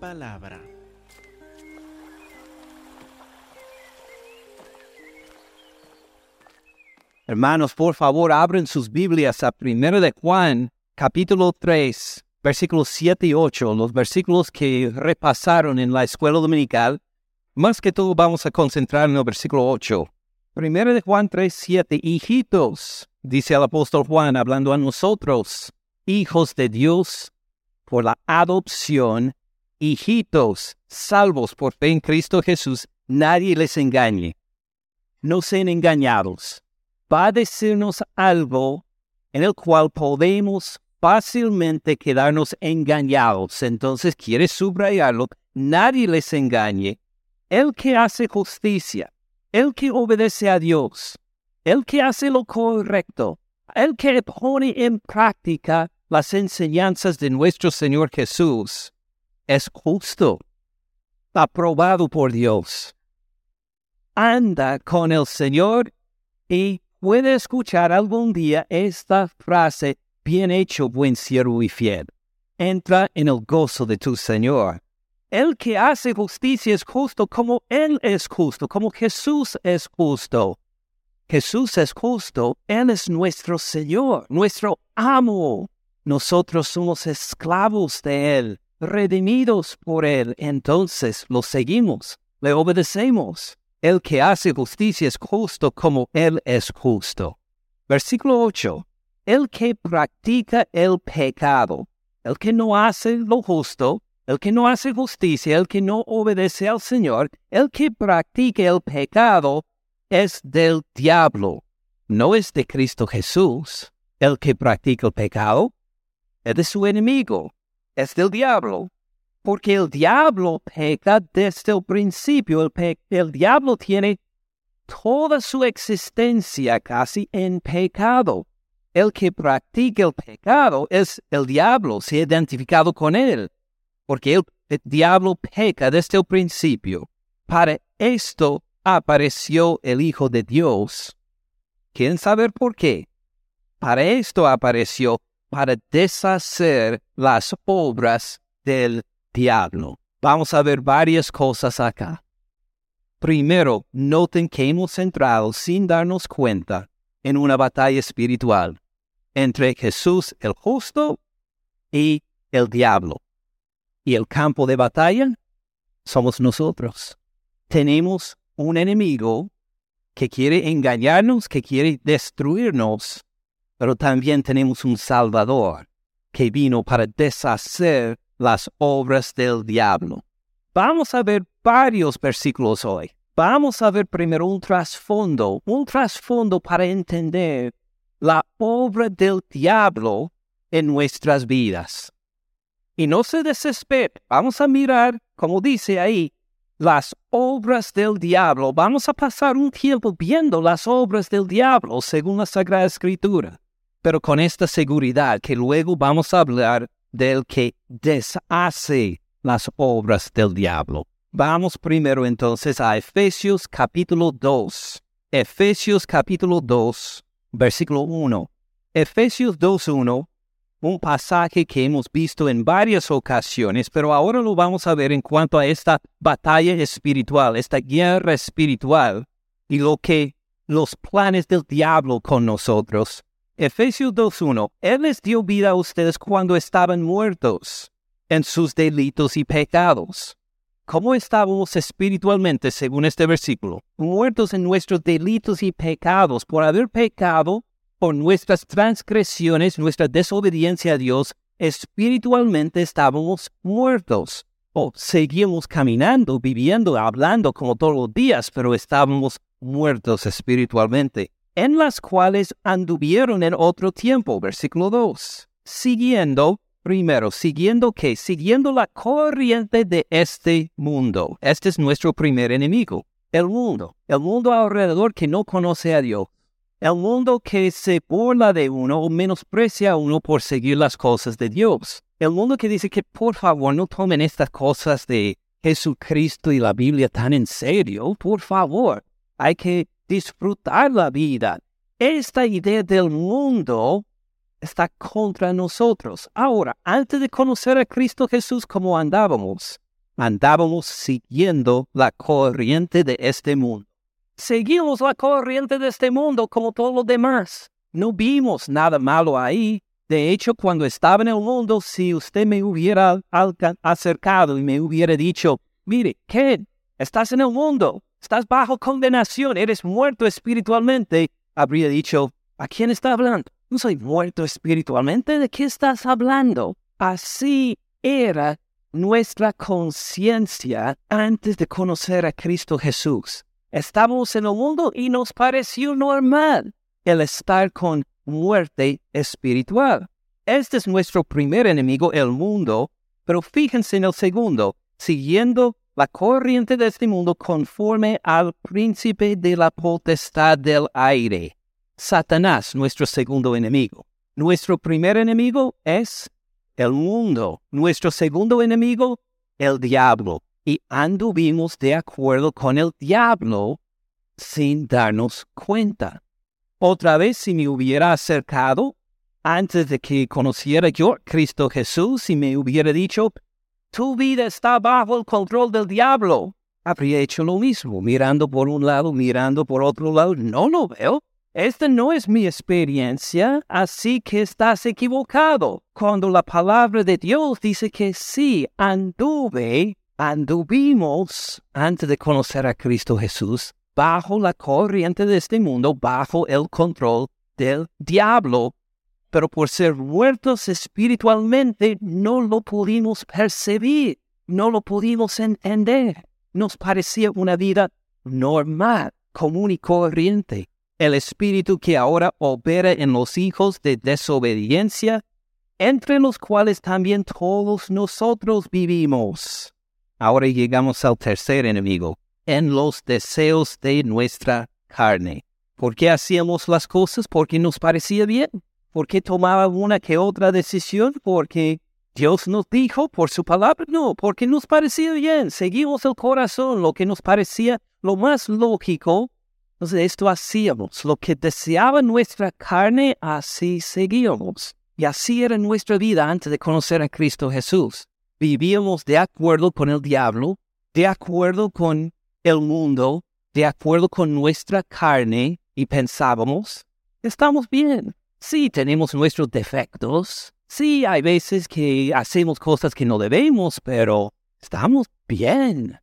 palabra. Hermanos, por favor, abren sus Biblias a 1 de Juan, capítulo 3, versículos 7 y 8, los versículos que repasaron en la escuela dominical. Más que todo vamos a concentrar en el versículo 8. 1 de Juan 3, 7, hijitos, dice el apóstol Juan hablando a nosotros, hijos de Dios por la adopción, hijitos, salvos por fe en Cristo Jesús, nadie les engañe. No sean engañados. Va a decirnos algo en el cual podemos fácilmente quedarnos engañados. Entonces quiere subrayarlo. Nadie les engañe. El que hace justicia, el que obedece a Dios, el que hace lo correcto, el que pone en práctica las enseñanzas de nuestro Señor Jesús, es justo, aprobado por Dios. Anda con el Señor y puede escuchar algún día esta frase, bien hecho, buen siervo y fiel. Entra en el gozo de tu Señor. El que hace justicia es justo como Él es justo, como Jesús es justo. Jesús es justo, Él es nuestro Señor, nuestro amo. Nosotros somos esclavos de Él, redimidos por Él, entonces lo seguimos, le obedecemos. El que hace justicia es justo como Él es justo. Versículo 8. El que practica el pecado, el que no hace lo justo, el que no hace justicia, el que no obedece al Señor, el que practica el pecado, es del diablo, no es de Cristo Jesús. El que practica el pecado es de su enemigo, es del diablo, porque el diablo peca desde el principio. El, el, diablo tiene toda su existencia casi en pecado. El que practica el pecado es el diablo, se ha identificado con él, porque el, el diablo peca desde el principio. Para esto apareció el Hijo de Dios. ¿Quieren saber por qué? Para esto apareció para deshacer las obras del diablo. Vamos a ver varias cosas acá. Primero, noten que hemos entrado sin darnos cuenta en una batalla espiritual entre Jesús el justo y el diablo. Y el campo de batalla somos nosotros. Tenemos un enemigo que quiere engañarnos, que quiere destruirnos, pero también tenemos un Salvador que vino para deshacer las obras del diablo. Vamos a ver varios versículos hoy. Vamos a ver primero un trasfondo, un trasfondo para entender la obra del diablo en nuestras vidas. Y no se desespere, vamos a mirar, como dice ahí, las obras del diablo. Vamos a pasar un tiempo viendo las obras del diablo según la Sagrada Escritura, pero con esta seguridad que luego vamos a hablar del que deshace las obras del diablo. Vamos primero entonces a Efesios capítulo 2. Efesios capítulo 2, versículo 1. Efesios 2.1, un pasaje que hemos visto en varias ocasiones, pero ahora lo vamos a ver en cuanto a esta batalla espiritual, esta guerra espiritual y lo que los planes del diablo con nosotros. Efesios 2.1. Él les dio vida a ustedes cuando estaban muertos en sus delitos y pecados. ¿Cómo estábamos espiritualmente según este versículo? Muertos en nuestros delitos y pecados por haber pecado por nuestras transgresiones, nuestra desobediencia a Dios, espiritualmente estábamos muertos. O seguíamos caminando, viviendo, hablando como todos los días, pero estábamos muertos espiritualmente en las cuales anduvieron en otro tiempo, versículo 2, siguiendo, primero, siguiendo qué? Siguiendo la corriente de este mundo. Este es nuestro primer enemigo, el mundo, el mundo alrededor que no conoce a Dios. El mundo que se burla de uno o menosprecia a uno por seguir las cosas de Dios. El mundo que dice que por favor no tomen estas cosas de Jesucristo y la Biblia tan en serio. Por favor, hay que disfrutar la vida. Esta idea del mundo está contra nosotros. Ahora, antes de conocer a Cristo Jesús, ¿cómo andábamos? Andábamos siguiendo la corriente de este mundo. Seguimos la corriente de este mundo como todos los demás. No vimos nada malo ahí. De hecho, cuando estaba en el mundo, si usted me hubiera acercado y me hubiera dicho, mire, ¿qué? Estás en el mundo, estás bajo condenación, eres muerto espiritualmente, habría dicho, ¿a quién está hablando? No soy muerto espiritualmente, ¿de qué estás hablando? Así era nuestra conciencia antes de conocer a Cristo Jesús. Estábamos en el mundo y nos pareció normal el estar con muerte espiritual. Este es nuestro primer enemigo, el mundo, pero fíjense en el segundo, siguiendo la corriente de este mundo conforme al príncipe de la potestad del aire. Satanás, nuestro segundo enemigo. Nuestro primer enemigo es el mundo. Nuestro segundo enemigo, el diablo. Y anduvimos de acuerdo con el diablo sin darnos cuenta. Otra vez, si me hubiera acercado antes de que conociera yo Cristo Jesús y me hubiera dicho, tu vida está bajo el control del diablo, habría hecho lo mismo, mirando por un lado, mirando por otro lado. No lo veo. Esta no es mi experiencia, así que estás equivocado. Cuando la palabra de Dios dice que sí, anduve, anduvimos antes de conocer a Cristo Jesús, bajo la corriente de este mundo, bajo el control del diablo, pero por ser muertos espiritualmente no lo pudimos percibir, no lo pudimos entender. Nos parecía una vida normal, común y corriente. El espíritu que ahora opera en los hijos de desobediencia, entre los cuales también todos nosotros vivimos. Ahora llegamos al tercer enemigo, en los deseos de nuestra carne. ¿Por qué hacíamos las cosas? Porque nos parecía bien. ¿Por qué tomaba una que otra decisión? Porque Dios nos dijo por su palabra. No, porque nos parecía bien. Seguimos el corazón, lo que nos parecía lo más lógico. Entonces esto hacíamos. Lo que deseaba nuestra carne, así seguíamos. Y así era nuestra vida antes de conocer a Cristo Jesús. Vivíamos de acuerdo con el diablo, de acuerdo con el mundo, de acuerdo con nuestra carne y pensábamos, estamos bien. Sí, tenemos nuestros defectos. Sí, hay veces que hacemos cosas que no debemos, pero estamos bien.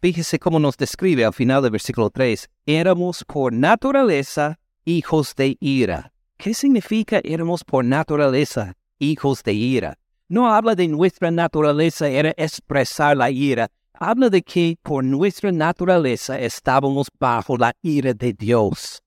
Fíjese cómo nos describe al final del versículo 3. Éramos por naturaleza hijos de ira. ¿Qué significa éramos por naturaleza hijos de ira? No habla de nuestra naturaleza era expresar la ira. Habla de que por nuestra naturaleza estábamos bajo la ira de Dios.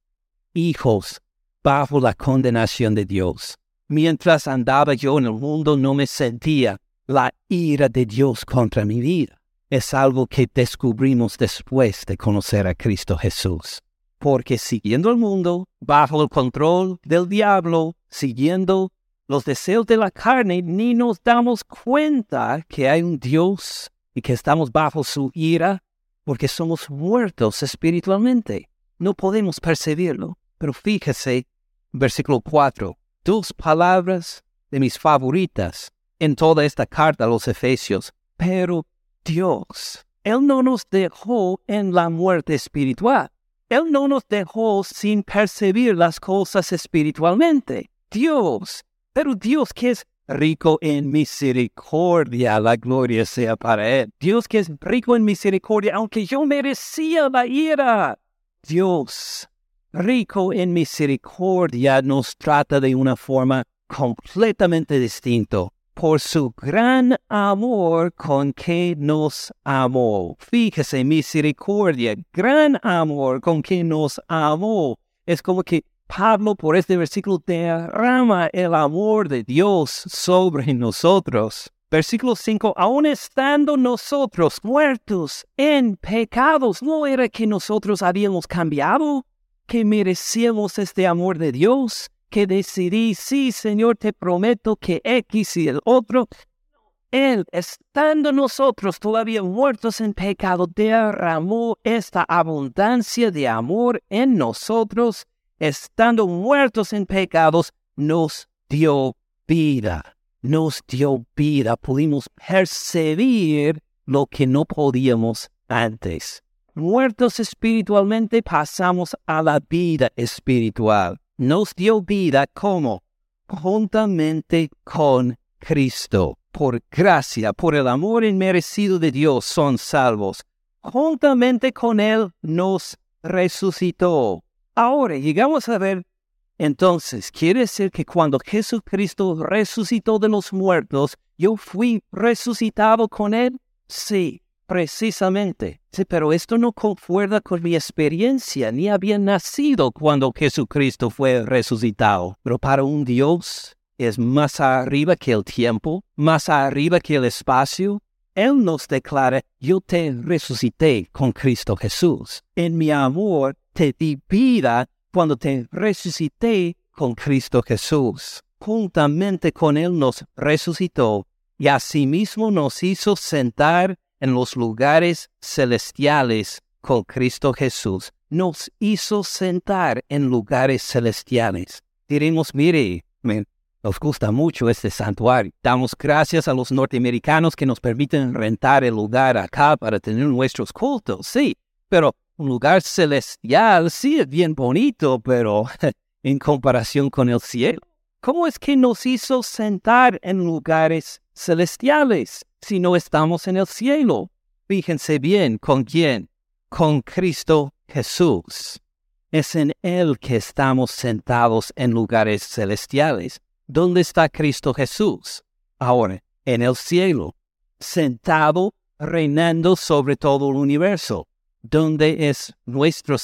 Hijos bajo la condenación de Dios. Mientras andaba yo en el mundo no me sentía la ira de Dios contra mi vida. Es algo que descubrimos después de conocer a Cristo Jesús. Porque siguiendo el mundo, bajo el control del diablo, siguiendo los deseos de la carne, ni nos damos cuenta que hay un Dios y que estamos bajo su ira, porque somos muertos espiritualmente. No podemos percibirlo. Pero fíjese Versículo 4. Dos palabras de mis favoritas en toda esta carta a los Efesios. Pero Dios, Él no nos dejó en la muerte espiritual. Él no nos dejó sin percibir las cosas espiritualmente. Dios, pero Dios que es rico en misericordia, la gloria sea para Él. Dios que es rico en misericordia, aunque yo merecía la ira. Dios rico en misericordia, nos trata de una forma completamente distinta por su gran amor con que nos amó. Fíjese, misericordia, gran amor con que nos amó. Es como que Pablo por este versículo derrama el amor de Dios sobre nosotros. Versículo 5, aun estando nosotros muertos en pecados, ¿no era que nosotros habíamos cambiado? Que merecíamos este amor de Dios, que decidí, sí, Señor, te prometo que X y el otro. Él, estando nosotros todavía muertos en pecado, derramó esta abundancia de amor en nosotros, estando muertos en pecados, nos dio vida, nos dio vida, pudimos percibir lo que no podíamos antes. Muertos espiritualmente pasamos a la vida espiritual. Nos dio vida como juntamente con Cristo. Por gracia, por el amor inmerecido de Dios son salvos. Juntamente con Él nos resucitó. Ahora llegamos a ver, entonces, quiere decir que cuando Jesucristo resucitó de los muertos, yo fui resucitado con Él. Sí, precisamente. Sí, pero esto no concuerda con mi experiencia, ni había nacido cuando Jesucristo fue resucitado. Pero para un Dios es más arriba que el tiempo, más arriba que el espacio. Él nos declara, yo te resucité con Cristo Jesús. En mi amor te di vida cuando te resucité con Cristo Jesús. Juntamente con Él nos resucitó y asimismo nos hizo sentar en los lugares celestiales con Cristo Jesús. Nos hizo sentar en lugares celestiales. Diremos, mire, nos gusta mucho este santuario. Damos gracias a los norteamericanos que nos permiten rentar el lugar acá para tener nuestros cultos. Sí, pero un lugar celestial sí es bien bonito, pero en comparación con el cielo, ¿cómo es que nos hizo sentar en lugares celestiales si no estamos en el cielo. Fíjense bien, ¿con quién? Con Cristo Jesús. Es en Él que estamos sentados en lugares celestiales. ¿Dónde está Cristo Jesús? Ahora, en el cielo, sentado, reinando sobre todo el universo. ¿Dónde es nuestro,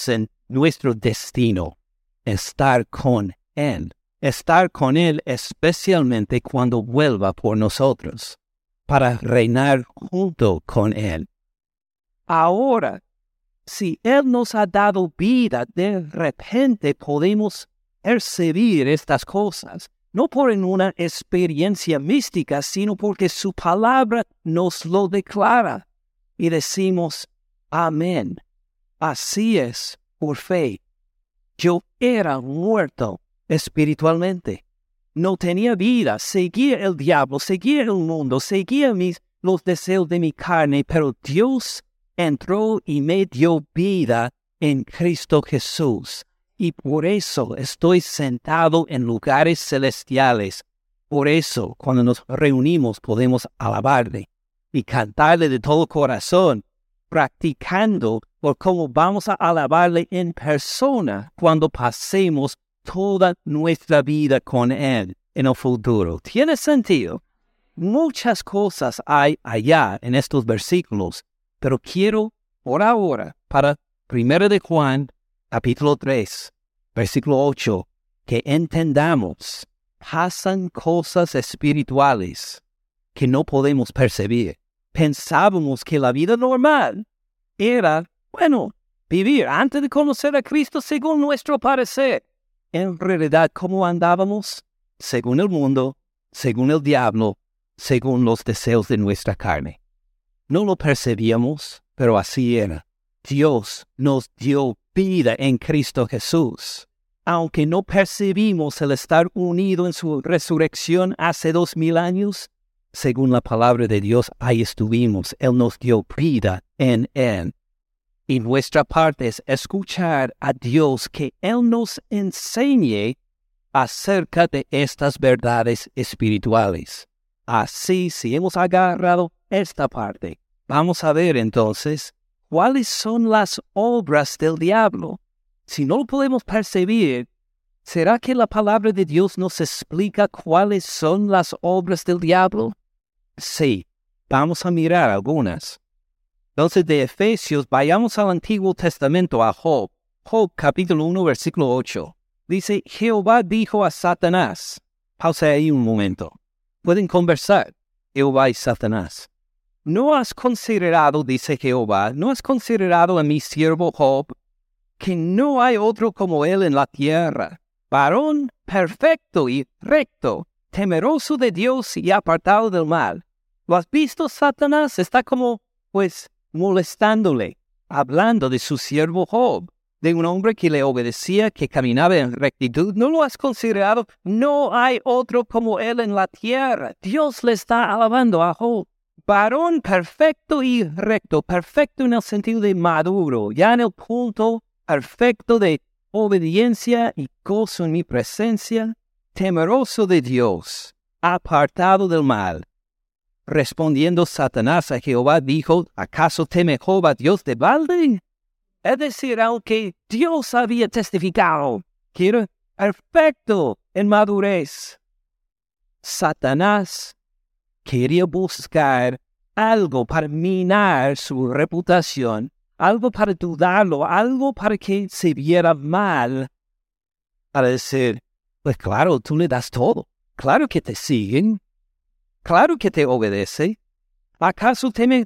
nuestro destino? Estar con Él estar con Él especialmente cuando vuelva por nosotros, para reinar junto con Él. Ahora, si Él nos ha dado vida, de repente podemos percibir estas cosas, no por una experiencia mística, sino porque su palabra nos lo declara. Y decimos, amén. Así es, por fe. Yo era muerto espiritualmente. No tenía vida, seguía el diablo, seguía el mundo, seguía mis, los deseos de mi carne, pero Dios entró y me dio vida en Cristo Jesús. Y por eso estoy sentado en lugares celestiales. Por eso, cuando nos reunimos, podemos alabarle y cantarle de todo corazón, practicando por cómo vamos a alabarle en persona cuando pasemos toda nuestra vida con Él en el futuro. ¿Tiene sentido? Muchas cosas hay allá en estos versículos, pero quiero por ahora, para 1 de Juan, capítulo 3, versículo 8, que entendamos, pasan cosas espirituales que no podemos percibir. Pensábamos que la vida normal era, bueno, vivir antes de conocer a Cristo según nuestro parecer en realidad cómo andábamos, según el mundo, según el diablo, según los deseos de nuestra carne. No lo percibíamos, pero así era. Dios nos dio vida en Cristo Jesús. Aunque no percibimos el estar unido en su resurrección hace dos mil años, según la palabra de Dios, ahí estuvimos. Él nos dio vida en Él. Y nuestra parte es escuchar a Dios que Él nos enseñe acerca de estas verdades espirituales. Así, si hemos agarrado esta parte, vamos a ver entonces cuáles son las obras del diablo. Si no lo podemos percibir, ¿será que la palabra de Dios nos explica cuáles son las obras del diablo? Sí, vamos a mirar algunas. Entonces de Efesios, vayamos al Antiguo Testamento, a Job. Job capítulo 1, versículo 8. Dice, Jehová dijo a Satanás. Pausa ahí un momento. Pueden conversar, Jehová y Satanás. ¿No has considerado, dice Jehová, no has considerado a mi siervo Job, que no hay otro como él en la tierra, varón perfecto y recto, temeroso de Dios y apartado del mal? ¿Lo has visto, Satanás? Está como, pues, molestándole, hablando de su siervo Job. de un hombre que le obedecía, que caminaba en rectitud? ¿No lo has considerado? No hay otro como él en la tierra. Dios le está alabando a Job. Varón perfecto y recto, perfecto en el sentido de maduro, ya en el punto perfecto de obediencia y gozo en mi presencia, temeroso de Dios, apartado del mal. Respondiendo Satanás a Jehová dijo, ¿acaso teme Jehová Dios de balde? Es decir, aunque Dios había testificado que era perfecto en madurez, Satanás quería buscar algo para minar su reputación, algo para dudarlo, algo para que se viera mal, para decir, pues claro, tú le das todo, claro que te siguen, claro que te obedece. ¿Acaso teme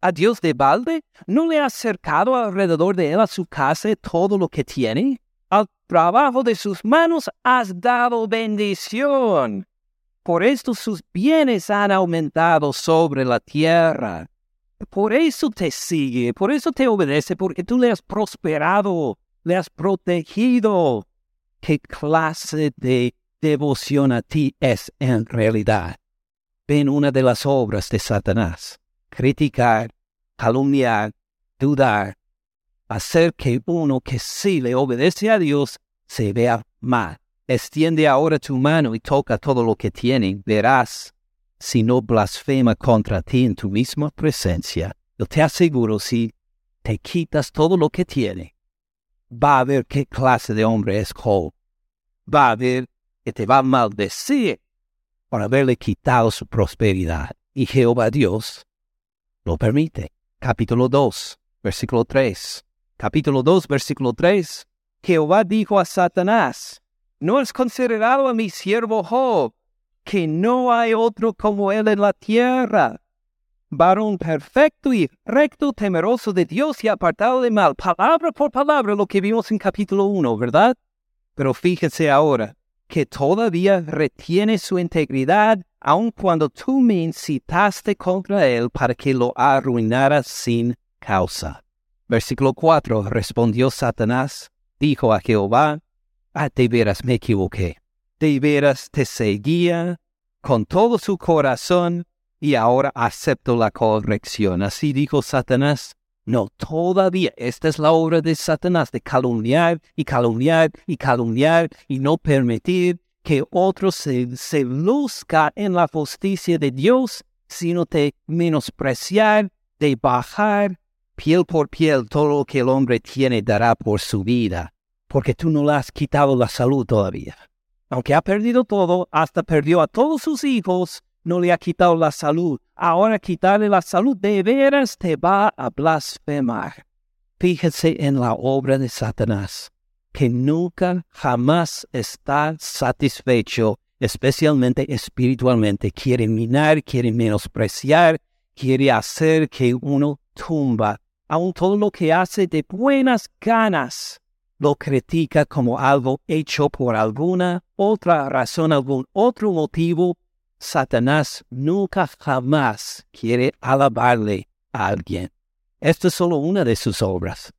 a Dios de balde? ¿No le ha acercado alrededor de él a su casa todo lo que tiene? Al trabajo de sus manos has dado bendición. Por esto sus bienes han aumentado sobre la tierra. Por eso te sigue, por eso te obedece, porque tú le has prosperado, le has protegido. ¿Qué clase de devoción a ti es en realidad? Ven una de las obras de Satanás criticar, calumniar, dudar, hacer que uno que sí le obedece a Dios se vea mal. Extiende ahora tu mano y toca todo lo que tiene. Verás si no blasfema contra ti en tu misma presencia. Yo te aseguro, si te quitas todo lo que tiene, va a ver qué clase de hombre es. Va a ver que te va a maldecir por haberle quitado su prosperidad. Y Jehová Dios lo permite. Capítulo 2, versículo 3. Capítulo 2, versículo 3. Jehová dijo a Satanás, ¿no has considerado a mi siervo Job, que no hay otro como él en la tierra? Varón perfecto y recto, temeroso de Dios y apartado de mal. Palabra por palabra lo que vimos en capítulo 1, ¿verdad? Pero fíjense ahora, que todavía retiene su integridad aun cuando tú me incitaste contra él para que lo arruinara sin causa. Versículo 4. Respondió Satanás, dijo a Jehová, ah, de veras me equivoqué, de veras te seguía con todo su corazón y ahora acepto la corrección. Así dijo Satanás, no, todavía esta es la obra de Satanás, de calumniar y calumniar y calumniar y no permitir que otro se, se luzca en la justicia de Dios, sino de menospreciar, de bajar piel por piel todo lo que el hombre tiene dará por su vida, porque tú no le has quitado la salud todavía. Aunque ha perdido todo, hasta perdió a todos sus hijos, no le ha quitado la salud. Ahora quitarle la salud de veras te va a blasfemar. Fíjese en la obra de Satanás, que nunca jamás está satisfecho, especialmente espiritualmente. Quiere minar, quiere menospreciar, quiere hacer que uno tumba. Aun todo lo que hace de buenas ganas lo critica como algo hecho por alguna otra razón, algún otro motivo Satanás nunca jamás quiere alabarle a alguien. Esta es solo una de sus obras.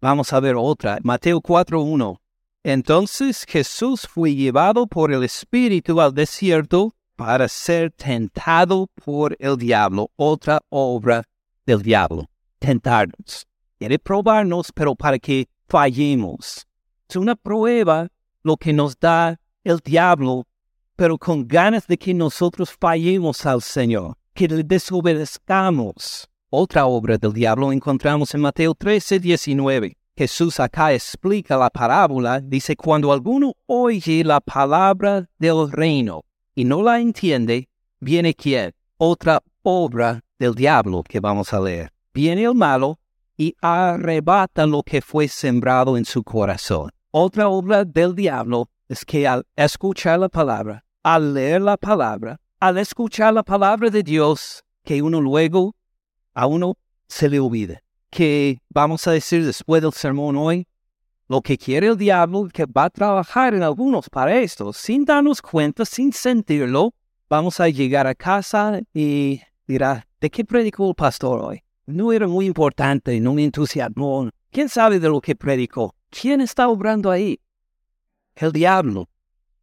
Vamos a ver otra. Mateo 4.1. Entonces Jesús fue llevado por el Espíritu al desierto para ser tentado por el diablo. Otra obra del diablo. Tentarnos. Quiere probarnos, pero para que fallemos. Es una prueba lo que nos da el diablo pero con ganas de que nosotros fallemos al Señor, que le desobedezcamos. Otra obra del diablo encontramos en Mateo 13, 19. Jesús acá explica la parábola, dice, cuando alguno oye la palabra del reino y no la entiende, viene quién? Otra obra del diablo que vamos a leer. Viene el malo y arrebata lo que fue sembrado en su corazón. Otra obra del diablo es que al escuchar la palabra, al leer la palabra, al escuchar la palabra de Dios, que uno luego a uno se le olvide. Que vamos a decir después del sermón hoy, lo que quiere el diablo, que va a trabajar en algunos para esto, sin darnos cuenta, sin sentirlo, vamos a llegar a casa y dirá, ¿de qué predicó el pastor hoy? No era muy importante, no me entusiasmó, ¿Quién sabe de lo que predicó? ¿Quién está obrando ahí? El diablo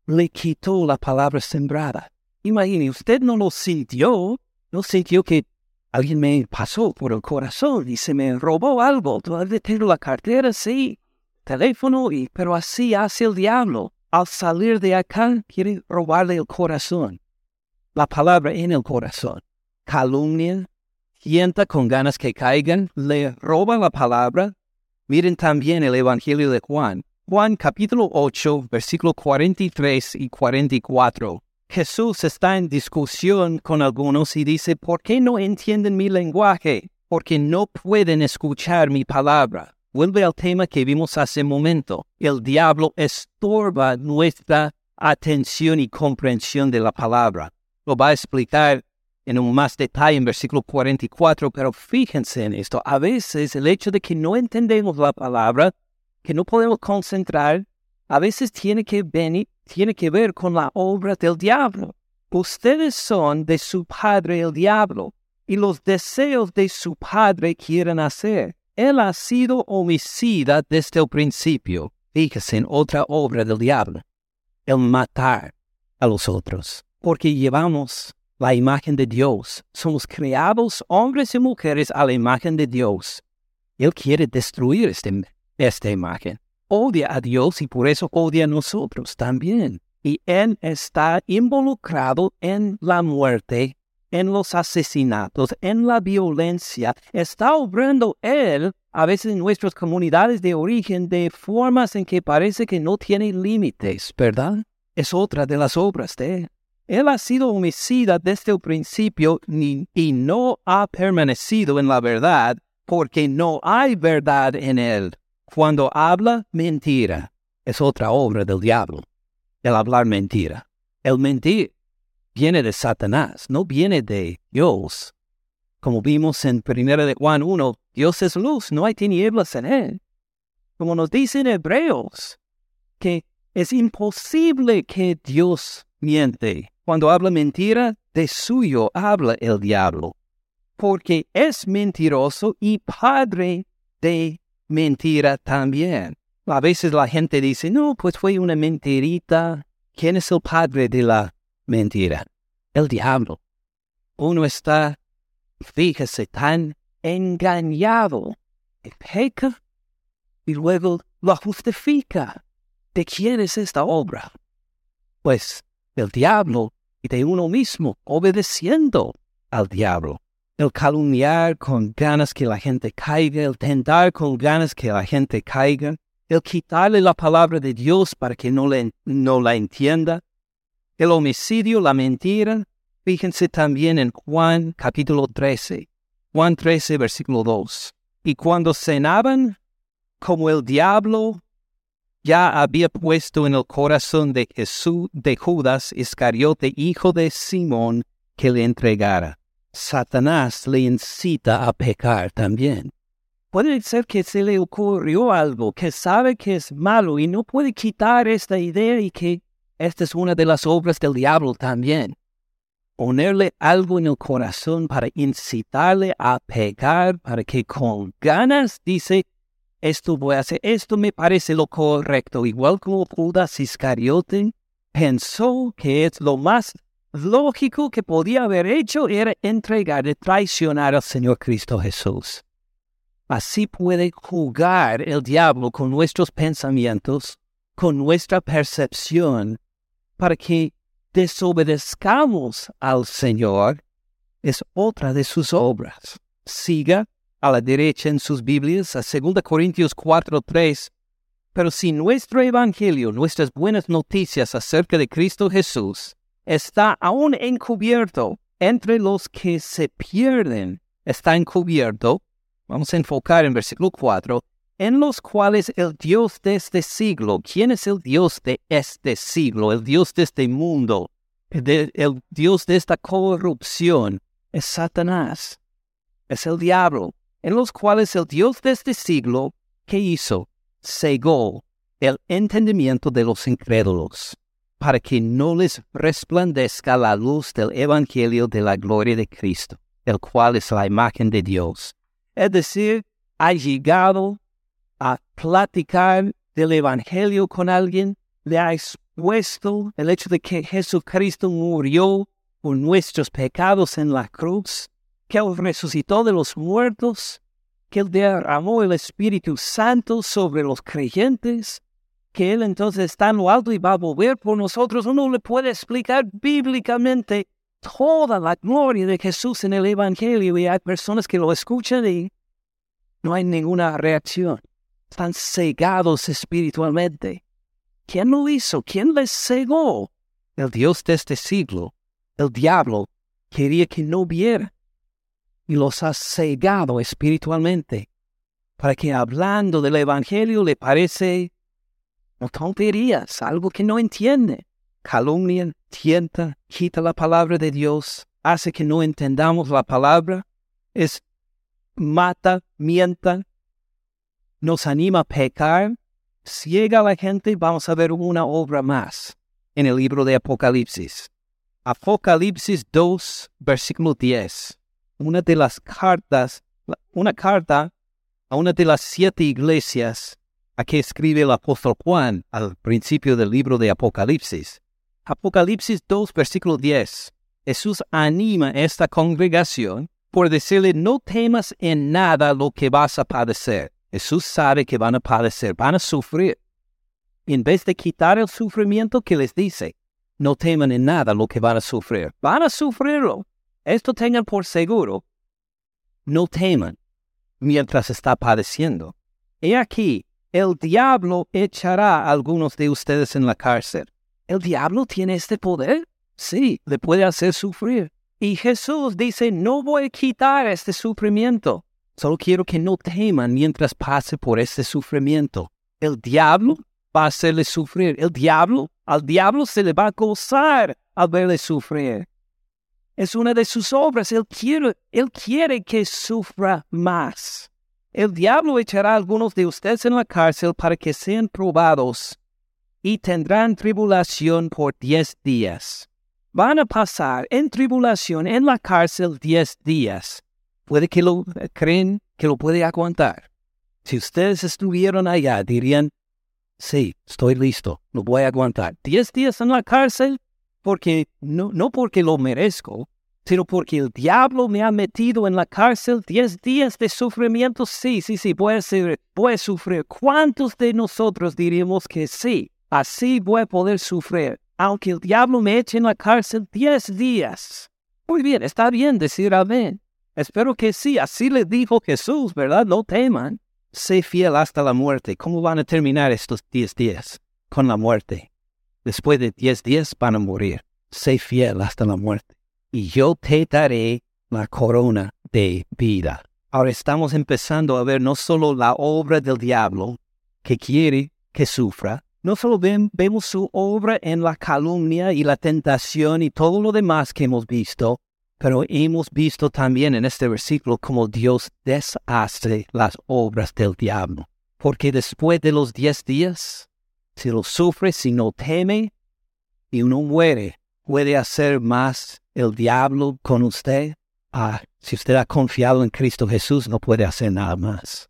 le quitó la palabra sembrada. Imagine, usted no lo sintió, no sintió que alguien me pasó por el corazón y se me robó algo. Todavía tengo la cartera, sí, teléfono, y, pero así hace el diablo. Al salir de acá, quiere robarle el corazón. La palabra en el corazón. Calumnia, tienta con ganas que caigan, le roba la palabra. Miren también el Evangelio de Juan. Juan capítulo 8, versículo 43 y 44. Jesús está en discusión con algunos y dice, ¿por qué no entienden mi lenguaje? Porque no pueden escuchar mi palabra. Vuelve al tema que vimos hace un momento. El diablo estorba nuestra atención y comprensión de la palabra. Lo va a explicar en un más detalle en versículo 44, pero fíjense en esto. A veces el hecho de que no entendemos la palabra, que no podemos concentrar, a veces tiene que venir tiene que ver con la obra del diablo. Ustedes son de su padre el diablo, y los deseos de su padre quieren hacer. Él ha sido homicida desde el principio. Fíjese en otra obra del diablo, el matar a los otros, porque llevamos la imagen de Dios. Somos creados hombres y mujeres a la imagen de Dios. Él quiere destruir este, esta imagen odia a Dios y por eso odia a nosotros también. Y Él está involucrado en la muerte, en los asesinatos, en la violencia. Está obrando Él a veces en nuestras comunidades de origen de formas en que parece que no tiene límites, ¿verdad? Es otra de las obras de Él. Él ha sido homicida desde el principio y no ha permanecido en la verdad porque no hay verdad en Él. Cuando habla mentira, es otra obra del diablo. El hablar mentira. El mentir viene de Satanás, no viene de Dios. Como vimos en 1 de Juan 1, Dios es luz, no hay tinieblas en él. Como nos dicen Hebreos, que es imposible que Dios miente. Cuando habla mentira, de suyo habla el diablo, porque es mentiroso y padre de mentira también. A veces la gente dice, no, pues fue una mentirita. ¿Quién es el padre de la mentira? El diablo. Uno está, fíjese, tan engañado. Peca y luego lo justifica. ¿De quién es esta obra? Pues del diablo y de uno mismo, obedeciendo al diablo el calumniar con ganas que la gente caiga, el tentar con ganas que la gente caiga, el quitarle la palabra de Dios para que no, no la entienda, el homicidio, la mentira. Fíjense también en Juan capítulo 13, Juan 13 versículo 2. Y cuando cenaban, como el diablo ya había puesto en el corazón de Jesús, de Judas Iscariote, hijo de Simón, que le entregara. Satanás le incita a pecar también. Puede ser que se le ocurrió algo, que sabe que es malo y no puede quitar esta idea y que esta es una de las obras del diablo también. Ponerle algo en el corazón para incitarle a pecar, para que con ganas dice, esto voy a hacer, esto me parece lo correcto, igual como Judas Iscariote pensó que es lo más lógico que podía haber hecho era entregar y traicionar al Señor Cristo Jesús. Así puede jugar el diablo con nuestros pensamientos, con nuestra percepción, para que desobedezcamos al Señor. Es otra de sus obras. Siga a la derecha en sus Biblias a 2 Corintios 4:3. Pero si nuestro Evangelio, nuestras buenas noticias acerca de Cristo Jesús, está aún encubierto entre los que se pierden. Está encubierto, vamos a enfocar en versículo 4, en los cuales el Dios de este siglo, ¿quién es el Dios de este siglo? El Dios de este mundo, el, el Dios de esta corrupción, es Satanás, es el diablo, en los cuales el Dios de este siglo, ¿qué hizo? Cegó el entendimiento de los incrédulos para que no les resplandezca la luz del Evangelio de la gloria de Cristo, el cual es la imagen de Dios. Es decir, ha llegado a platicar del Evangelio con alguien, le ha expuesto el hecho de que Jesucristo murió por nuestros pecados en la cruz, que Él resucitó de los muertos, que Él derramó el Espíritu Santo sobre los creyentes, que Él entonces está en lo alto y va a volver por nosotros. Uno le puede explicar bíblicamente toda la gloria de Jesús en el Evangelio y hay personas que lo escuchan y no hay ninguna reacción. Están cegados espiritualmente. ¿Quién lo hizo? ¿Quién les cegó? El Dios de este siglo, el diablo, quería que no viera y los ha cegado espiritualmente para que hablando del Evangelio le parece no tonterías, algo que no entiende. Calumnia, tienta, quita la palabra de Dios, hace que no entendamos la palabra, es mata, mienta, nos anima a pecar, ciega a la gente. Vamos a ver una obra más en el libro de Apocalipsis. Apocalipsis 2, versículo 10. Una de las cartas, una carta a una de las siete iglesias a que escribe el apóstol Juan al principio del libro de Apocalipsis. Apocalipsis 2, versículo 10. Jesús anima a esta congregación por decirle, no temas en nada lo que vas a padecer. Jesús sabe que van a padecer, van a sufrir. en vez de quitar el sufrimiento que les dice, no teman en nada lo que van a sufrir. Van a sufrirlo. Esto tengan por seguro. No teman mientras está padeciendo. He aquí, el diablo echará a algunos de ustedes en la cárcel ¿El diablo tiene este poder? Sí, le puede hacer sufrir. Y Jesús dice, no voy a quitar este sufrimiento. Solo quiero que no teman mientras pase por este sufrimiento. El diablo va a hacerle sufrir. El diablo, al diablo se le va a gozar al verle sufrir. Es una de sus obras. Él quiere, él quiere que sufra más. El diablo echará a algunos de ustedes en la cárcel para que sean probados y tendrán tribulación por diez días. Van a pasar en tribulación en la cárcel diez días. Puede que lo eh, creen que lo puede aguantar. Si ustedes estuvieron allá, dirían, sí, estoy listo, lo voy a aguantar. Diez días en la cárcel, porque no, no porque lo merezco, sino porque el diablo me ha metido en la cárcel diez días de sufrimiento. Sí, sí, sí, voy a, ser, voy a sufrir. ¿Cuántos de nosotros diríamos que sí? Así voy a poder sufrir, aunque el diablo me eche en la cárcel diez días. Muy bien, está bien decir amén. Espero que sí, así le dijo Jesús, ¿verdad? No teman. Sé fiel hasta la muerte. ¿Cómo van a terminar estos diez días? Con la muerte. Después de diez días van a morir. Sé fiel hasta la muerte. Y yo te daré la corona de vida. Ahora estamos empezando a ver no solo la obra del diablo, que quiere que sufra, no solo vemos su obra en la calumnia y la tentación y todo lo demás que hemos visto, pero hemos visto también en este versículo cómo Dios deshace las obras del diablo. Porque después de los diez días, si lo sufre, si no teme y uno muere, puede hacer más el diablo con usted. Ah, si usted ha confiado en Cristo Jesús, no puede hacer nada más.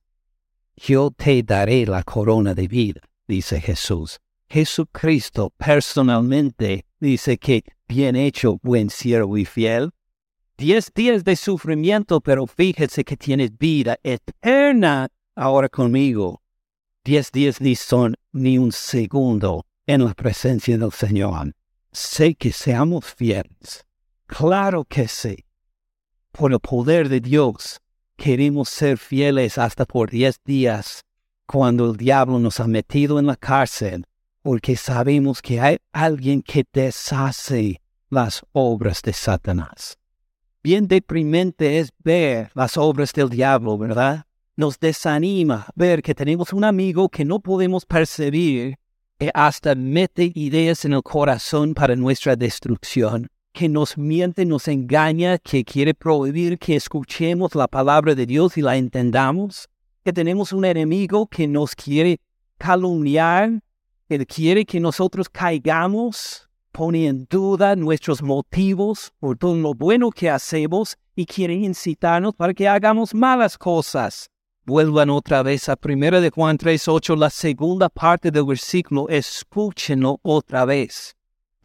Yo te daré la corona de vida dice Jesús. Jesucristo personalmente dice que bien hecho, buen siervo y fiel. Diez días de sufrimiento, pero fíjese que tienes vida eterna ahora conmigo. Diez días ni son ni un segundo en la presencia del Señor. Sé que seamos fieles. Claro que sí. Por el poder de Dios, queremos ser fieles hasta por diez días cuando el diablo nos ha metido en la cárcel, porque sabemos que hay alguien que deshace las obras de Satanás. Bien deprimente es ver las obras del diablo, ¿verdad? Nos desanima ver que tenemos un amigo que no podemos percibir, que hasta mete ideas en el corazón para nuestra destrucción, que nos miente, nos engaña, que quiere prohibir que escuchemos la palabra de Dios y la entendamos que tenemos un enemigo que nos quiere calumniar, que quiere que nosotros caigamos, pone en duda nuestros motivos por todo lo bueno que hacemos y quiere incitarnos para que hagamos malas cosas. Vuelvan otra vez a 1 de Juan 3.8, la segunda parte del versículo, escúchenlo otra vez.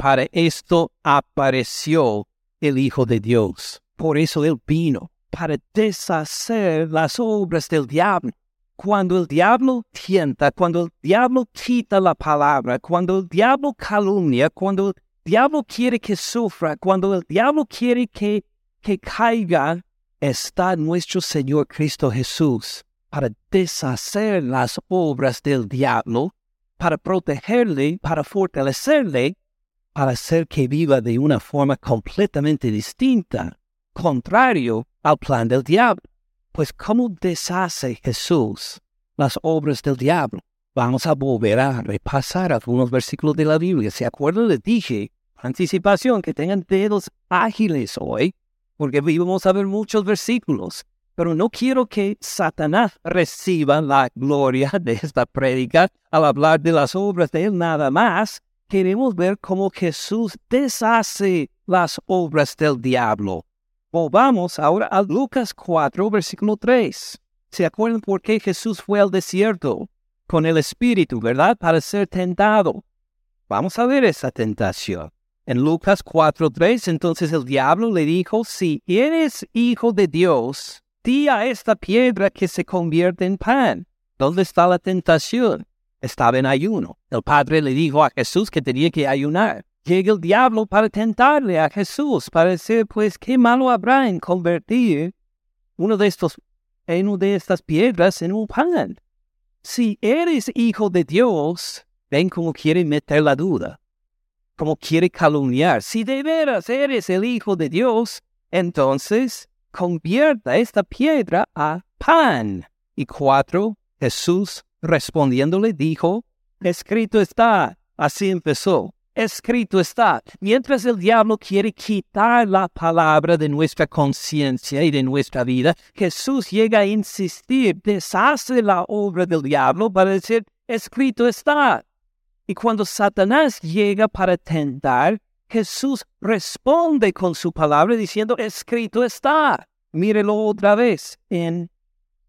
Para esto apareció el Hijo de Dios. Por eso Él vino, para deshacer las obras del diablo. Cuando el diablo tienta, cuando el diablo quita la palabra, cuando el diablo calumnia, cuando el diablo quiere que sufra, cuando el diablo quiere que, que caiga, está nuestro Señor Cristo Jesús para deshacer las obras del diablo, para protegerle, para fortalecerle, para hacer que viva de una forma completamente distinta, contrario al plan del diablo. Pues ¿cómo deshace Jesús las obras del diablo? Vamos a volver a repasar algunos versículos de la Biblia. ¿Se acuerdan? Les dije, anticipación, que tengan dedos ágiles hoy, porque vamos a ver muchos versículos. Pero no quiero que Satanás reciba la gloria de esta prédica al hablar de las obras de él nada más. Queremos ver cómo Jesús deshace las obras del diablo. Volvamos ahora a Lucas 4, versículo 3. ¿Se acuerdan por qué Jesús fue al desierto? Con el Espíritu, ¿verdad? Para ser tentado. Vamos a ver esa tentación. En Lucas 4:3, entonces el diablo le dijo, si eres hijo de Dios, di a esta piedra que se convierte en pan. ¿Dónde está la tentación? Estaba en ayuno. El padre le dijo a Jesús que tenía que ayunar llega el diablo para tentarle a Jesús, para decir, pues, qué malo habrá en convertir uno de estos, una de estas piedras en un pan. Si eres hijo de Dios, ven como quiere meter la duda, como quiere calumniar. Si de veras eres el hijo de Dios, entonces convierta esta piedra a pan. Y cuatro, Jesús respondiéndole dijo, escrito está. Así empezó escrito está, mientras el diablo quiere quitar la palabra de nuestra conciencia y de nuestra vida, Jesús llega a insistir, deshace la obra del diablo para decir, escrito está. Y cuando Satanás llega para tentar, Jesús responde con su palabra diciendo, escrito está. Mírelo otra vez en,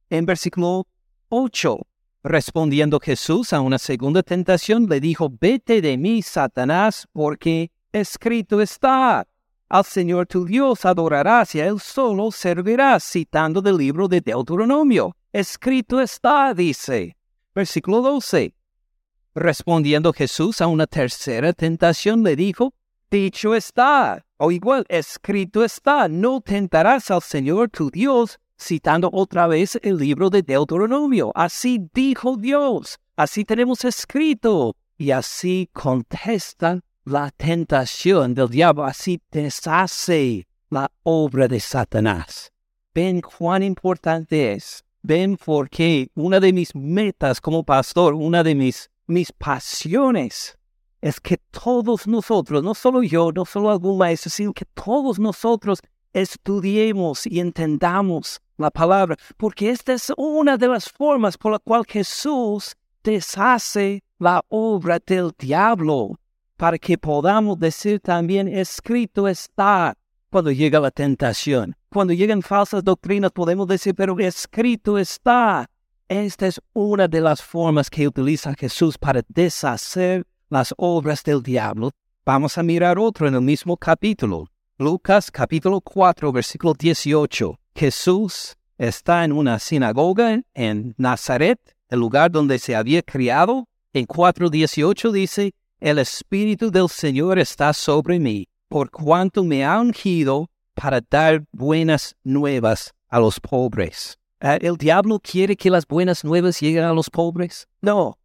en versículo 8. Respondiendo Jesús a una segunda tentación, le dijo, vete de mí, Satanás, porque escrito está, al Señor tu Dios adorarás y a Él solo servirás, citando del libro de Deuteronomio. Escrito está, dice. Versículo 12. Respondiendo Jesús a una tercera tentación, le dijo, dicho está, o igual, escrito está, no tentarás al Señor tu Dios, citando otra vez el libro de Deuteronomio. Así dijo Dios, así tenemos escrito. Y así contesta la tentación del diablo, así deshace la obra de Satanás. Ven cuán importante es. Ven porque una de mis metas como pastor, una de mis, mis pasiones es que todos nosotros, no solo yo, no solo algún maestro, sino que todos nosotros estudiemos y entendamos la palabra, porque esta es una de las formas por la cual Jesús deshace la obra del diablo, para que podamos decir también, escrito está, cuando llega la tentación. Cuando llegan falsas doctrinas podemos decir, pero escrito está. Esta es una de las formas que utiliza Jesús para deshacer las obras del diablo. Vamos a mirar otro en el mismo capítulo. Lucas capítulo 4, versículo 18. Jesús está en una sinagoga en Nazaret, el lugar donde se había criado. En 4.18 dice, el Espíritu del Señor está sobre mí, por cuanto me ha ungido para dar buenas nuevas a los pobres. Ah, ¿El diablo quiere que las buenas nuevas lleguen a los pobres? No.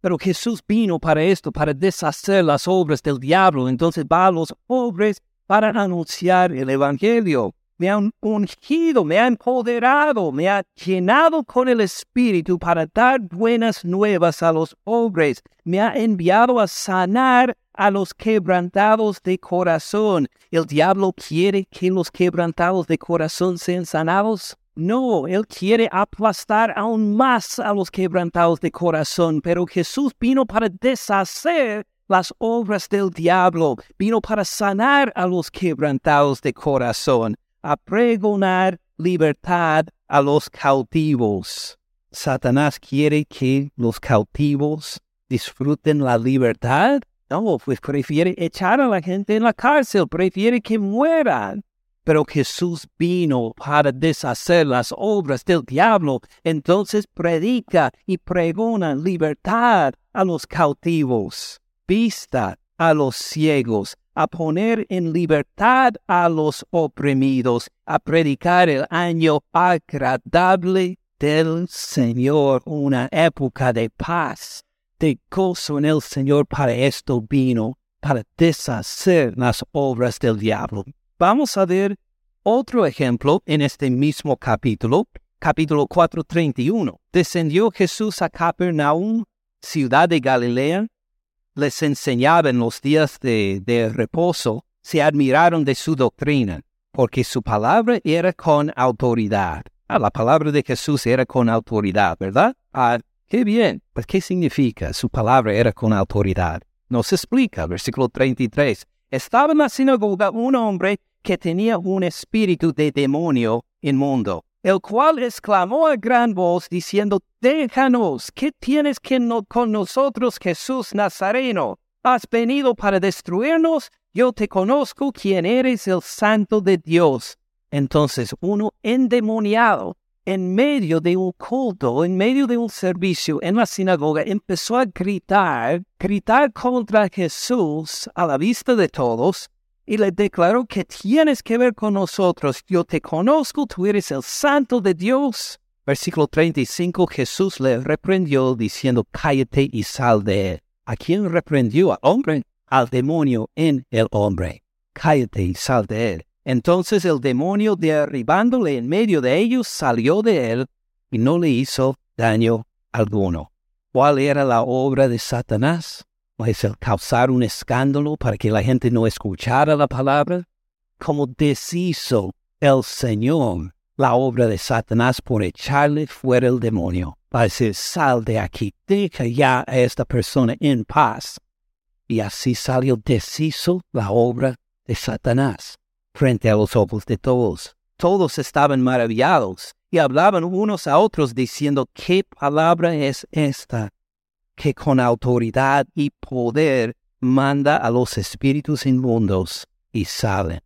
Pero Jesús vino para esto, para deshacer las obras del diablo. Entonces va a los pobres para anunciar el Evangelio. Me ha ungido, me ha empoderado, me ha llenado con el Espíritu para dar buenas nuevas a los pobres. Me ha enviado a sanar a los quebrantados de corazón. ¿El diablo quiere que los quebrantados de corazón sean sanados? No, Él quiere aplastar aún más a los quebrantados de corazón, pero Jesús vino para deshacer las obras del diablo, vino para sanar a los quebrantados de corazón, a pregonar libertad a los cautivos. Satanás quiere que los cautivos disfruten la libertad. No, pues prefiere echar a la gente en la cárcel, prefiere que mueran. Pero Jesús vino para deshacer las obras del diablo. Entonces predica y pregona libertad a los cautivos, vista a los ciegos, a poner en libertad a los oprimidos, a predicar el año agradable del Señor, una época de paz, de gozo en el Señor. Para esto vino, para deshacer las obras del diablo. Vamos a ver otro ejemplo en este mismo capítulo, capítulo 4:31. Descendió Jesús a Capernaum, ciudad de Galilea, les enseñaba en los días de, reposo, se admiraron de su doctrina, porque su palabra era con autoridad. Ah, la palabra de Jesús era con autoridad, ¿verdad? Ah, qué bien. Pues, ¿qué significa? Su palabra era con autoridad. Nos explica, versículo 33. Estaba en la sinagoga un hombre que tenía un espíritu de demonio inmundo, el cual exclamó a gran voz diciendo, Déjanos, ¿qué tienes que no con nosotros, Jesús Nazareno? ¿Has venido para destruirnos? Yo te conozco quién eres el santo de Dios. Entonces uno endemoniado en medio de un culto, en medio de un servicio en la sinagoga, empezó a gritar, gritar contra Jesús a la vista de todos, y le declaró que tienes que ver con nosotros. Yo te conozco, tú eres el santo de Dios. Versículo 35, Jesús le reprendió diciendo, cállate y sal de él. ¿A quién reprendió? Al hombre, al demonio en el hombre. Cállate y sal de él. Entonces el demonio, derribándole en medio de ellos, salió de él y no le hizo daño alguno. ¿Cuál era la obra de Satanás? Es el causar un escándalo para que la gente no escuchara la palabra, como deshizo el Señor la obra de Satanás por echarle fuera el demonio. Para decir, sal de aquí, deja ya a esta persona en paz. Y así salió deshizo la obra de Satanás frente a los ojos de todos. Todos estaban maravillados y hablaban unos a otros diciendo, ¿qué palabra es esta? Que con autoridad y poder manda a los espíritus inmundos y salen.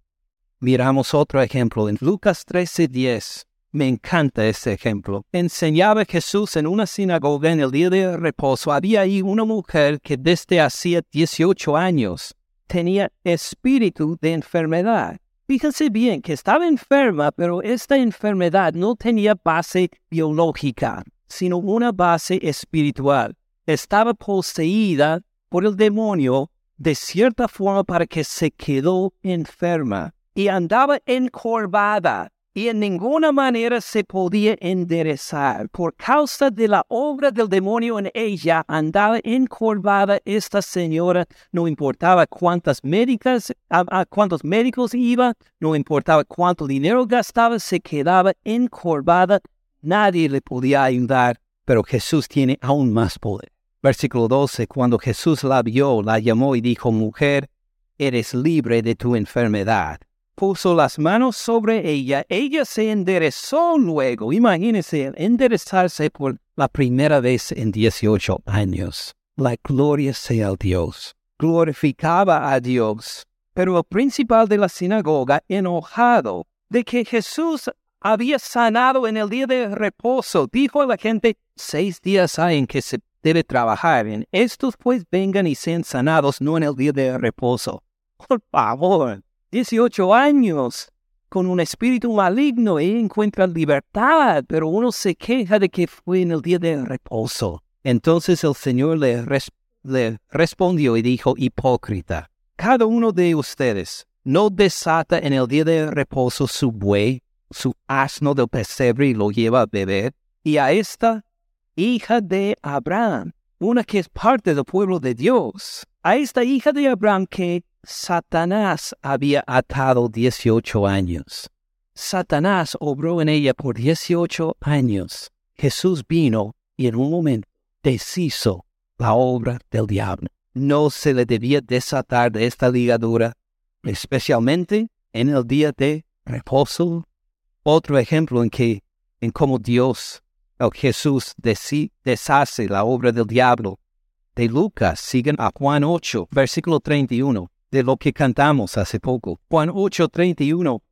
Miramos otro ejemplo en Lucas 13:10. Me encanta este ejemplo. Enseñaba Jesús en una sinagoga en el día de reposo. Había ahí una mujer que desde hacía 18 años tenía espíritu de enfermedad. Fíjense bien que estaba enferma, pero esta enfermedad no tenía base biológica, sino una base espiritual estaba poseída por el demonio de cierta forma para que se quedó enferma y andaba encorvada y en ninguna manera se podía enderezar. Por causa de la obra del demonio en ella, andaba encorvada esta señora, no importaba cuántas médicas, a, cuántos médicos iba, no importaba cuánto dinero gastaba, se quedaba encorvada, nadie le podía ayudar, pero Jesús tiene aún más poder. Versículo 12, cuando Jesús la vio, la llamó y dijo, mujer, eres libre de tu enfermedad. Puso las manos sobre ella, ella se enderezó luego. Imagínense, enderezarse por la primera vez en 18 años. La gloria sea al Dios. Glorificaba a Dios. Pero el principal de la sinagoga, enojado de que Jesús había sanado en el día de reposo, dijo a la gente, seis días hay en que se debe trabajar en estos pues vengan y sean sanados, no en el día de reposo. Por favor, 18 años con un espíritu maligno y encuentra libertad, pero uno se queja de que fue en el día de reposo. Entonces el Señor le, le respondió y dijo, hipócrita, cada uno de ustedes no desata en el día de reposo su buey, su asno del pesebre y lo lleva a beber, y a esta hija de Abraham, una que es parte del pueblo de Dios, a esta hija de Abraham que Satanás había atado 18 años. Satanás obró en ella por 18 años. Jesús vino y en un momento deshizo la obra del diablo. No se le debía desatar de esta ligadura, especialmente en el día de reposo. Otro ejemplo en que, en cómo Dios el Jesús deshace la obra del diablo. De Lucas, siguen a Juan 8, versículo 31, de lo que cantamos hace poco. Juan 8, 31.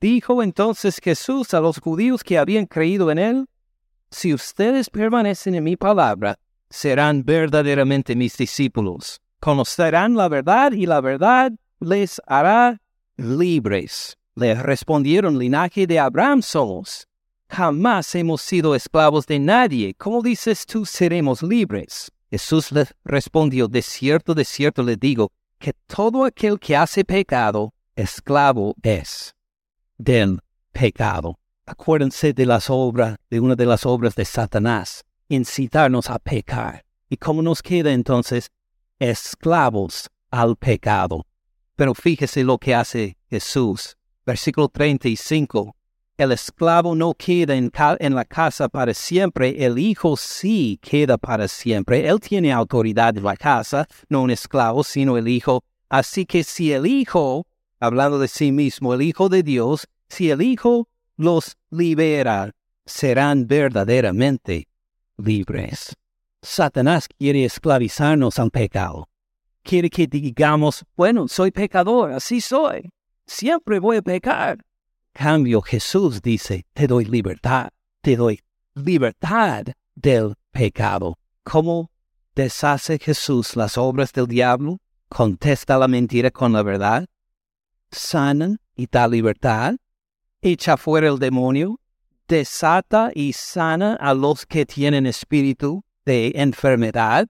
Dijo entonces Jesús a los judíos que habían creído en él, si ustedes permanecen en mi palabra, serán verdaderamente mis discípulos. Conocerán la verdad y la verdad les hará libres. Le respondieron, linaje de Abraham somos. Jamás hemos sido esclavos de nadie. ¿Cómo dices tú seremos libres? Jesús les respondió, de cierto, de cierto le digo, que todo aquel que hace pecado, esclavo es del pecado. Acuérdense de las obras, de una de las obras de Satanás, incitarnos a pecar. ¿Y cómo nos queda entonces? Esclavos al pecado. Pero fíjese lo que hace Jesús. Versículo 35. El esclavo no queda en, la casa para siempre, el hijo sí queda para siempre. Él tiene autoridad en la casa, no un esclavo, sino el hijo. Así que si el hijo, hablando de sí mismo, el hijo de Dios, si el hijo los libera, serán verdaderamente libres. Satanás quiere esclavizarnos al pecado. Quiere que digamos, bueno, soy pecador, así soy. Siempre voy a pecar cambio Jesús dice, te doy libertad, te doy libertad del pecado. ¿Cómo deshace Jesús las obras del diablo? Contesta la mentira con la verdad. Sana y da libertad. Echa fuera el demonio. Desata y sana a los que tienen espíritu de enfermedad.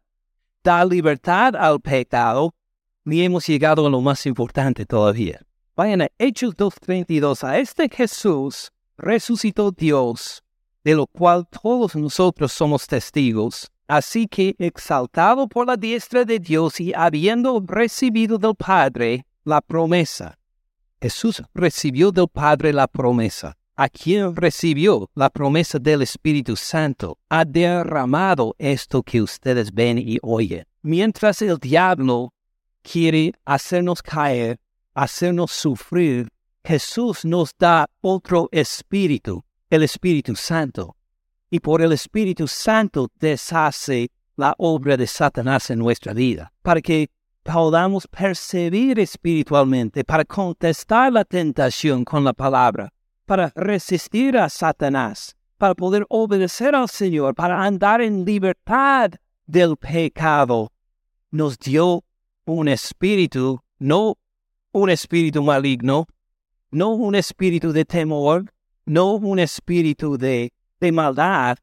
Da libertad al pecado. Y hemos llegado a lo más importante todavía Vayan a Hechos 2.32. A este Jesús resucitó Dios, de lo cual todos nosotros somos testigos. Así que, exaltado por la diestra de Dios y habiendo recibido del Padre la promesa, Jesús recibió del Padre la promesa. A quien recibió la promesa del Espíritu Santo, ha derramado esto que ustedes ven y oyen. Mientras el diablo quiere hacernos caer hacernos sufrir, Jesús nos da otro espíritu, el Espíritu Santo. Y por el Espíritu Santo deshace la obra de Satanás en nuestra vida, para que podamos percibir espiritualmente, para contestar la tentación con la palabra, para resistir a Satanás, para poder obedecer al Señor, para andar en libertad del pecado. Nos dio un espíritu no un espíritu maligno, no un espíritu de temor, no un espíritu de, maldad,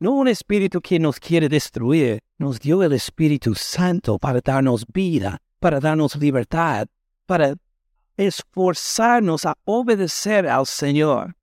no un espíritu que nos quiere destruir. Nos dio el Espíritu Santo para darnos vida, para darnos libertad, para esforzarnos a obedecer al Señor.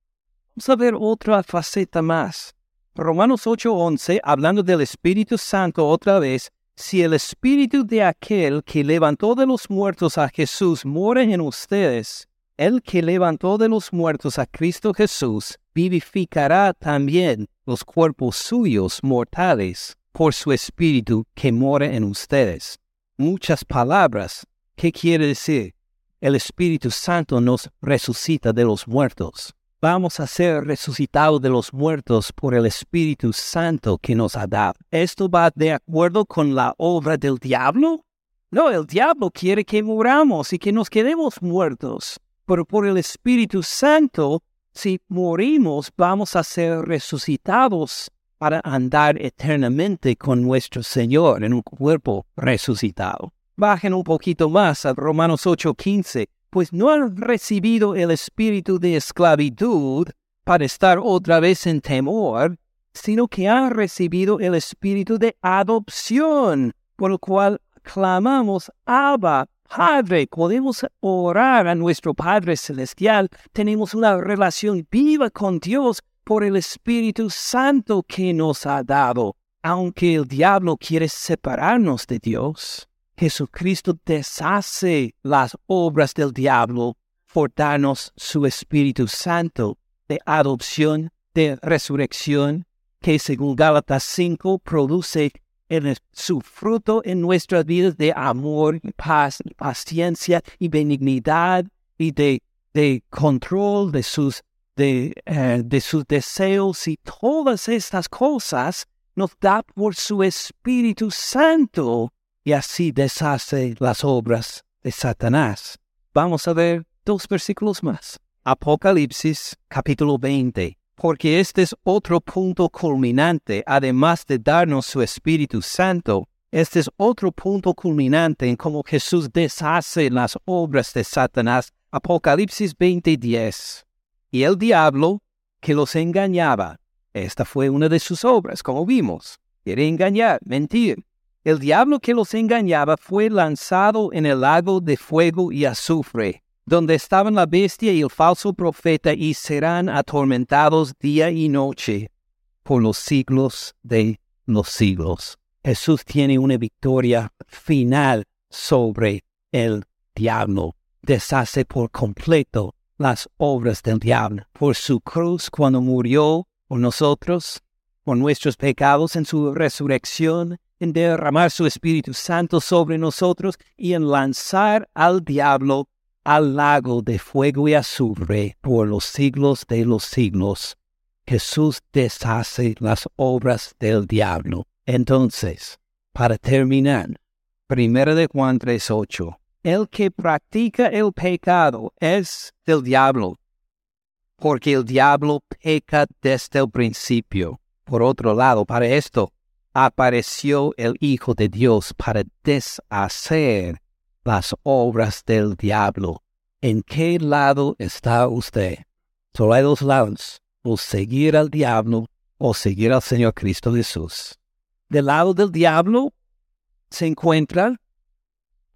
Vamos a ver otra faceta más. Romanos 8:11, hablando del Espíritu Santo otra vez, si el espíritu de aquel que levantó de los muertos a Jesús mora en ustedes, el que levantó de los muertos a Cristo Jesús vivificará también los cuerpos suyos mortales por su espíritu que mora en ustedes. Muchas palabras. ¿Qué quiere decir? El Espíritu Santo nos resucita de los muertos vamos a ser resucitados de los muertos por el Espíritu Santo que nos ha dado. ¿Esto va de acuerdo con la obra del diablo? No, el diablo quiere que muramos y que nos quedemos muertos. Pero por el Espíritu Santo, si morimos, vamos a ser resucitados para andar eternamente con nuestro Señor en un cuerpo resucitado. Bajen un poquito más a Romanos 8:15 pues no han recibido el espíritu de esclavitud para estar otra vez en temor, sino que han recibido el espíritu de adopción, por el cual clamamos, Abba, Padre, podemos orar a nuestro Padre Celestial, tenemos una relación viva con Dios por el Espíritu Santo que nos ha dado, aunque el diablo quiere separarnos de Dios. Jesucristo deshace las obras del diablo. Por darnos su Espíritu Santo de adopción, de resurrección, que según Gálatas 5 produce su fruto en nuestras vidas de amor, paz, paciencia y benignidad y de, de control de sus de, eh, de sus deseos. Y todas estas cosas nos da por su Espíritu Santo y así deshace las obras de Satanás. Vamos a ver dos versículos más. Apocalipsis capítulo 20. Porque este es otro punto culminante, además de darnos su Espíritu Santo. Este es otro punto culminante en cómo Jesús deshace las obras de Satanás. Apocalipsis 20:10. Y el diablo que los engañaba. Esta fue una de sus obras, como vimos. Quiere engañar, mentir. El diablo que los engañaba fue lanzado en el lago de fuego y azufre, donde estaban la bestia y el falso profeta y serán atormentados día y noche por los siglos de los siglos. Jesús tiene una victoria final sobre el diablo. Deshace por completo las obras del diablo. Por su cruz cuando murió por nosotros, por nuestros pecados en su resurrección, en derramar su Espíritu Santo sobre nosotros y en lanzar al diablo al lago de fuego y azufre por los siglos de los siglos. Jesús deshace las obras del diablo. Entonces, para terminar, 1 de Juan 3.8, el que practica el pecado es del diablo, porque el diablo peca desde el principio. Por otro lado, para esto, apareció el Hijo de Dios para deshacer las obras del diablo. ¿En qué lado está usted? Solo hay dos lados, o seguir al diablo o seguir al Señor Cristo Jesús. Del lado del diablo se encuentra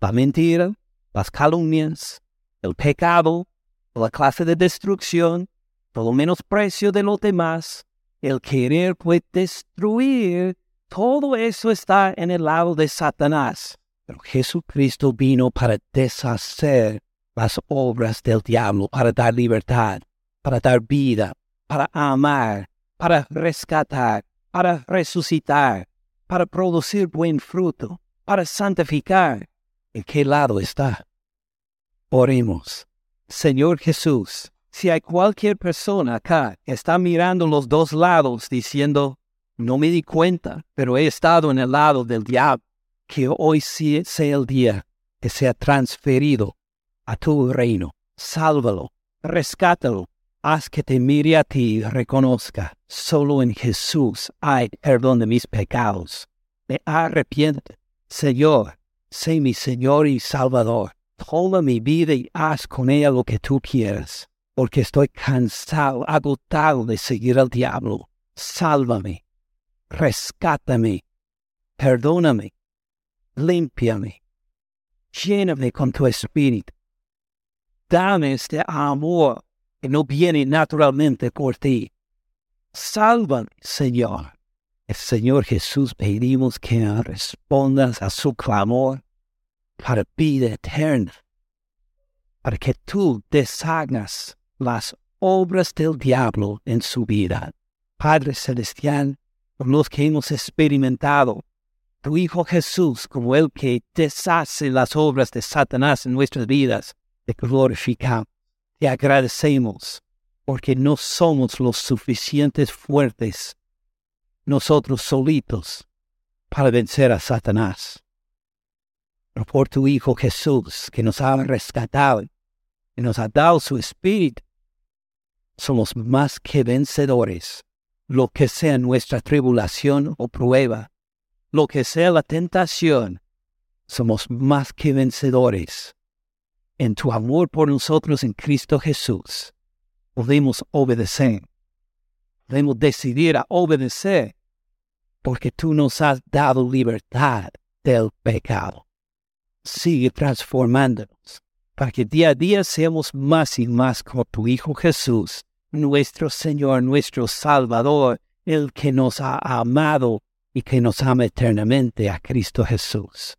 la mentira, las calumnias, el pecado, la clase de destrucción, todo menosprecio de los demás, el querer pues destruir todo eso está en el lado de Satanás. Pero Jesucristo vino para deshacer las obras del diablo, para dar libertad, para dar vida, para amar, para rescatar, para resucitar, para producir buen fruto, para santificar. ¿En qué lado está? Oremos. Señor Jesús, si hay cualquier persona acá que está mirando los dos lados diciendo, no me di cuenta, pero he estado en el lado del diablo. Que hoy sea el día que sea transferido a tu reino. Sálvalo, rescátalo, haz que te mire a ti y reconozca, solo en Jesús hay perdón de mis pecados. Me arrepiente. Señor, sé mi Señor y Salvador. Toma mi vida y haz con ella lo que tú quieras, porque estoy cansado, agotado de seguir al diablo. Sálvame, rescátame, perdóname, límpiame, lléname con tu espíritu. Dame este amor que no viene naturalmente por ti. Sálvame, Señor. El Señor Jesús pedimos que respondas a su clamor para vida eterna, para que tú deshagas las obras del diablo en su vida. Padre Celestial, los que hemos experimentado tu Hijo Jesús como el que deshace las obras de Satanás en nuestras vidas, te glorificamos, te agradecemos, porque no somos los suficientes fuertes nosotros solitos para vencer a Satanás. Pero por tu Hijo Jesús, que nos ha rescatado y nos ha dado su Espíritu, somos más que vencedores lo que sea nuestra tribulación o prueba, lo que sea la tentación, somos más que vencedores. En tu amor por nosotros en Cristo Jesús, podemos obedecer. Podemos decidir a obedecer porque tú nos has dado libertad del pecado. Sigue transformándonos para que día a día seamos más y más como tu Hijo Jesús nuestro Señor, nuestro Salvador, el que nos ha amado y que nos ama eternamente a Cristo Jesús.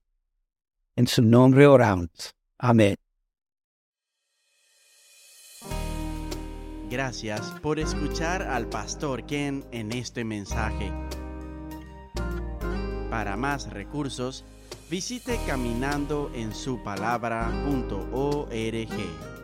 En su nombre oramos. Amén. Gracias por escuchar al pastor Ken en este mensaje. Para más recursos, visite caminandoensupalabra.org.